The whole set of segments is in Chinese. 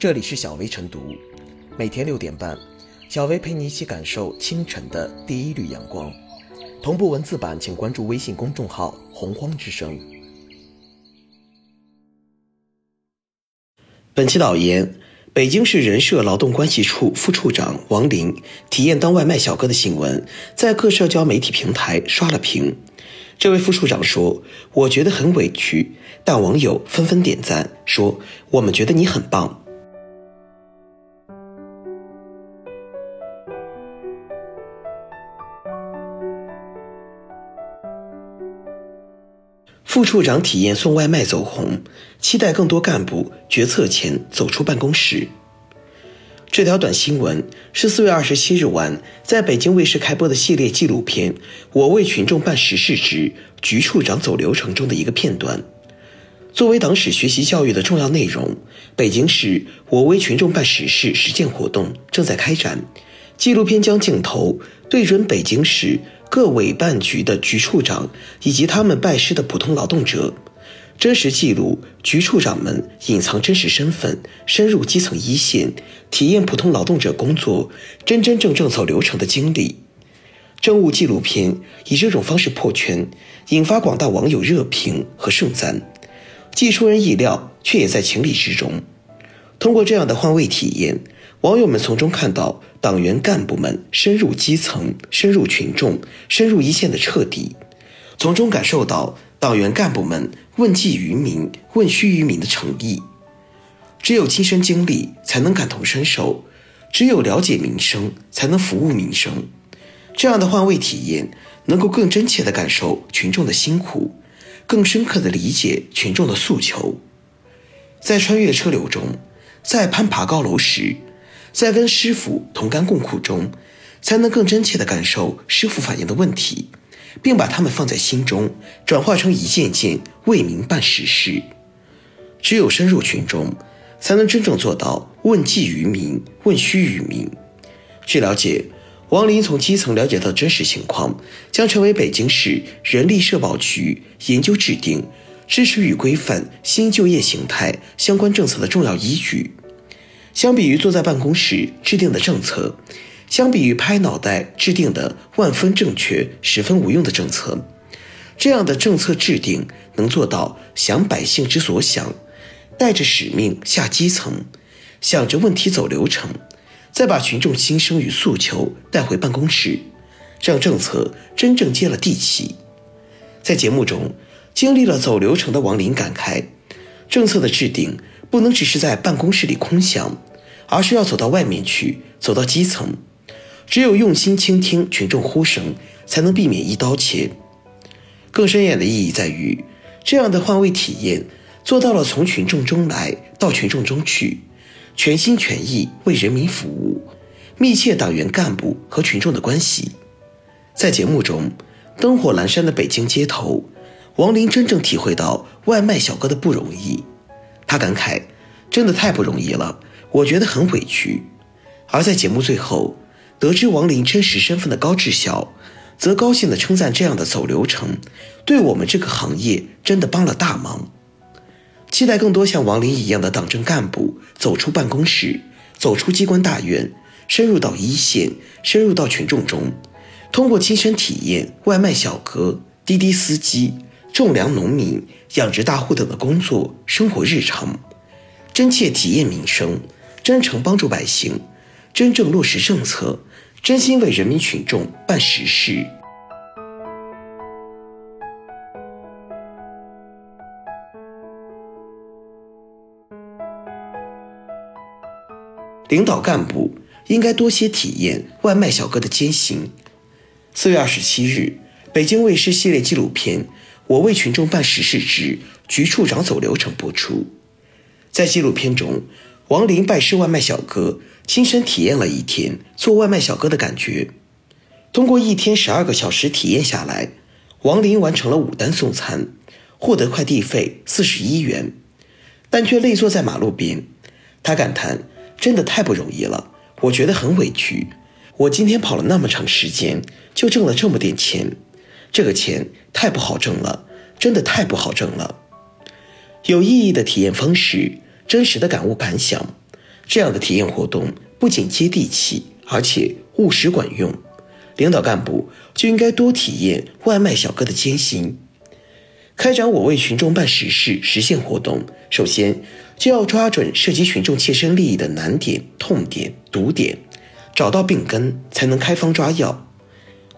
这里是小薇晨读，每天六点半，小薇陪你一起感受清晨的第一缕阳光。同步文字版，请关注微信公众号“洪荒之声”。本期导言：北京市人社劳动关系处副处长王林体验当外卖小哥的新闻，在各社交媒体平台刷了屏。这位副处长说：“我觉得很委屈，但网友纷纷点赞，说我们觉得你很棒。”副处长体验送外卖走红，期待更多干部决策前走出办公室。这条短新闻是四月二十七日晚在北京卫视开播的系列纪录片《我为群众办实事之局处长走流程》中的一个片段。作为党史学习教育的重要内容，北京市“我为群众办实事”实践活动正在开展。纪录片将镜头对准北京市。各委办局的局处长以及他们拜师的普通劳动者，真实记录局处长们隐藏真实身份，深入基层一线，体验普通劳动者工作真真正正走流程的经历。政务纪录片以这种方式破圈，引发广大网友热评和盛赞，既出人意料，却也在情理之中。通过这样的换位体验。网友们从中看到党员干部们深入基层、深入群众、深入一线的彻底，从中感受到党员干部们问计于民、问需于民的诚意。只有亲身经历，才能感同身受；只有了解民生，才能服务民生。这样的换位体验，能够更真切地感受群众的辛苦，更深刻地理解群众的诉求。在穿越车流中，在攀爬高楼时。在跟师傅同甘共苦中，才能更真切地感受师傅反映的问题，并把他们放在心中，转化成一件件为民办实事。只有深入群众，才能真正做到问计于民、问需于民。据了解，王林从基层了解到真实情况，将成为北京市人力社保局研究制定支持与规范新就业形态相关政策的重要依据。相比于坐在办公室制定的政策，相比于拍脑袋制定的万分正确、十分无用的政策，这样的政策制定能做到想百姓之所想，带着使命下基层，想着问题走流程，再把群众心声与诉求带回办公室，让政策真正接了地气。在节目中，经历了走流程的王林感慨，政策的制定。不能只是在办公室里空想，而是要走到外面去，走到基层。只有用心倾听群众呼声，才能避免一刀切。更深远的意义在于，这样的换位体验做到了从群众中来到群众中去，全心全意为人民服务，密切党员干部和群众的关系。在节目中，灯火阑珊的北京街头，王林真正体会到外卖小哥的不容易。他感慨：“真的太不容易了，我觉得很委屈。”而在节目最后，得知王林真实身份的高志晓，则高兴地称赞这样的走流程，对我们这个行业真的帮了大忙。期待更多像王林一样的党政干部走出办公室，走出机关大院，深入到一线，深入到群众中，通过亲身体验外卖小哥、滴滴司机。种粮农民、养殖大户等的工作生活日常，真切体验民生，真诚帮助百姓，真正落实政策，真心为人民群众办实事。领导干部应该多些体验外卖小哥的艰辛。四月二十七日，北京卫视系列纪录片。我为群众办实事之局处长走流程播出，在纪录片中，王林拜师外卖小哥，亲身体验了一天做外卖小哥的感觉。通过一天十二个小时体验下来，王林完成了五单送餐，获得快递费四十一元，但却累坐在马路边。他感叹：“真的太不容易了，我觉得很委屈。我今天跑了那么长时间，就挣了这么点钱。”这个钱太不好挣了，真的太不好挣了。有意义的体验方式，真实的感悟感想，这样的体验活动不仅接地气，而且务实管用。领导干部就应该多体验外卖小哥的艰辛。开展我为群众办实事实现活动，首先就要抓准涉及群众切身利益的难点、痛点、堵点，找到病根，才能开方抓药。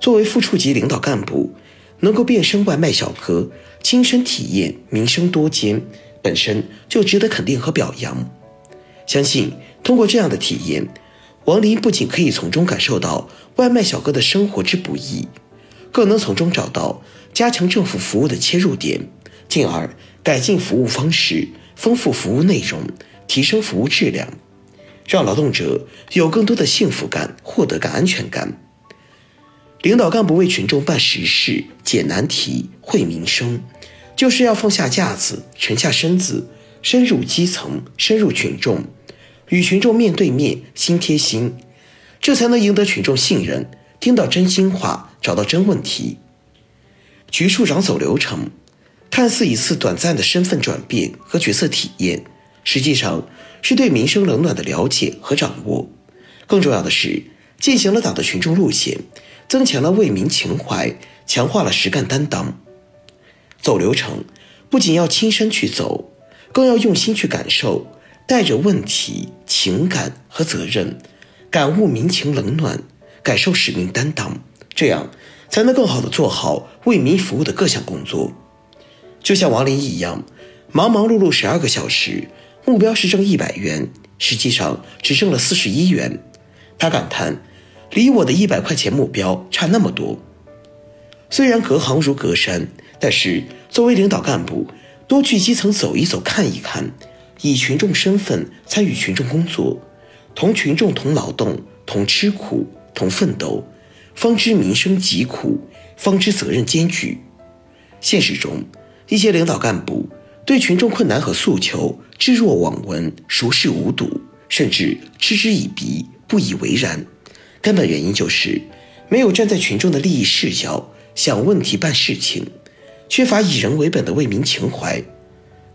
作为副处级领导干部，能够变身外卖小哥，亲身体验民生多艰，本身就值得肯定和表扬。相信通过这样的体验，王林不仅可以从中感受到外卖小哥的生活之不易，更能从中找到。加强政府服务的切入点，进而改进服务方式，丰富服务内容，提升服务质量，让劳动者有更多的幸福感、获得感、安全感。领导干部为群众办实事、解难题、惠民生，就是要放下架子、沉下身子，深入基层、深入群众，与群众面对面、心贴心，这才能赢得群众信任，听到真心话，找到真问题。局处长走流程，看似一次短暂的身份转变和角色体验，实际上是对民生冷暖的了解和掌握。更重要的是，践行了党的群众路线，增强了为民情怀，强化了实干担当。走流程不仅要亲身去走，更要用心去感受，带着问题、情感和责任，感悟民情冷暖，感受使命担当，这样。才能更好地做好为民服务的各项工作。就像王林一样，忙忙碌碌十二个小时，目标是挣一百元，实际上只挣了四十一元。他感叹：“离我的一百块钱目标差那么多。”虽然隔行如隔山，但是作为领导干部，多去基层走一走、看一看，以群众身份参与群众工作，同群众同劳动、同吃苦、同奋斗。方知民生疾苦，方知责任艰巨。现实中，一些领导干部对群众困难和诉求置若罔闻、熟视无睹，甚至嗤之以鼻、不以为然。根本原因就是没有站在群众的利益视角想问题、办事情，缺乏以人为本的为民情怀。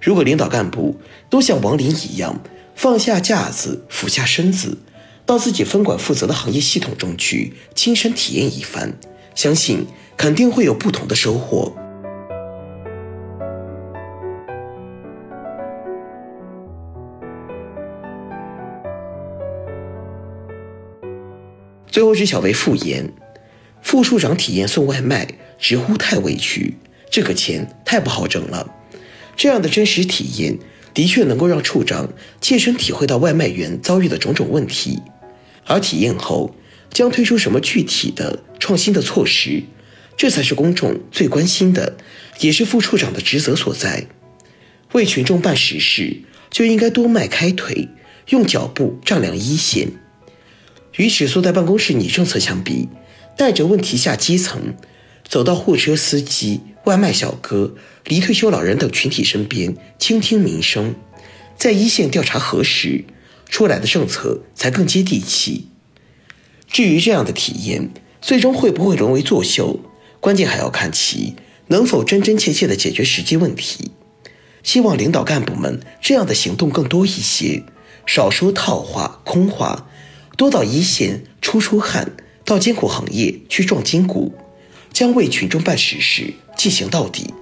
如果领导干部都像王林一样放下架子、俯下身子，到自己分管负责的行业系统中去亲身体验一番，相信肯定会有不同的收获。最后是小薇复言，副处长体验送外卖，直呼太委屈，这个钱太不好挣了。这样的真实体验，的确能够让处长切身体会到外卖员遭遇的种种问题。而体验后将推出什么具体的创新的措施，这才是公众最关心的，也是副处长的职责所在。为群众办实事，就应该多迈开腿，用脚步丈量一线。与只坐在办公室拟政策相比，带着问题下基层，走到货车司机、外卖小哥、离退休老人等群体身边，倾听民生，在一线调查核实。出来的政策才更接地气。至于这样的体验最终会不会沦为作秀，关键还要看其能否真真切切地解决实际问题。希望领导干部们这样的行动更多一些，少说套话空话，多到一线出出汗，到艰苦行业去撞筋骨，将为群众办实事进行到底。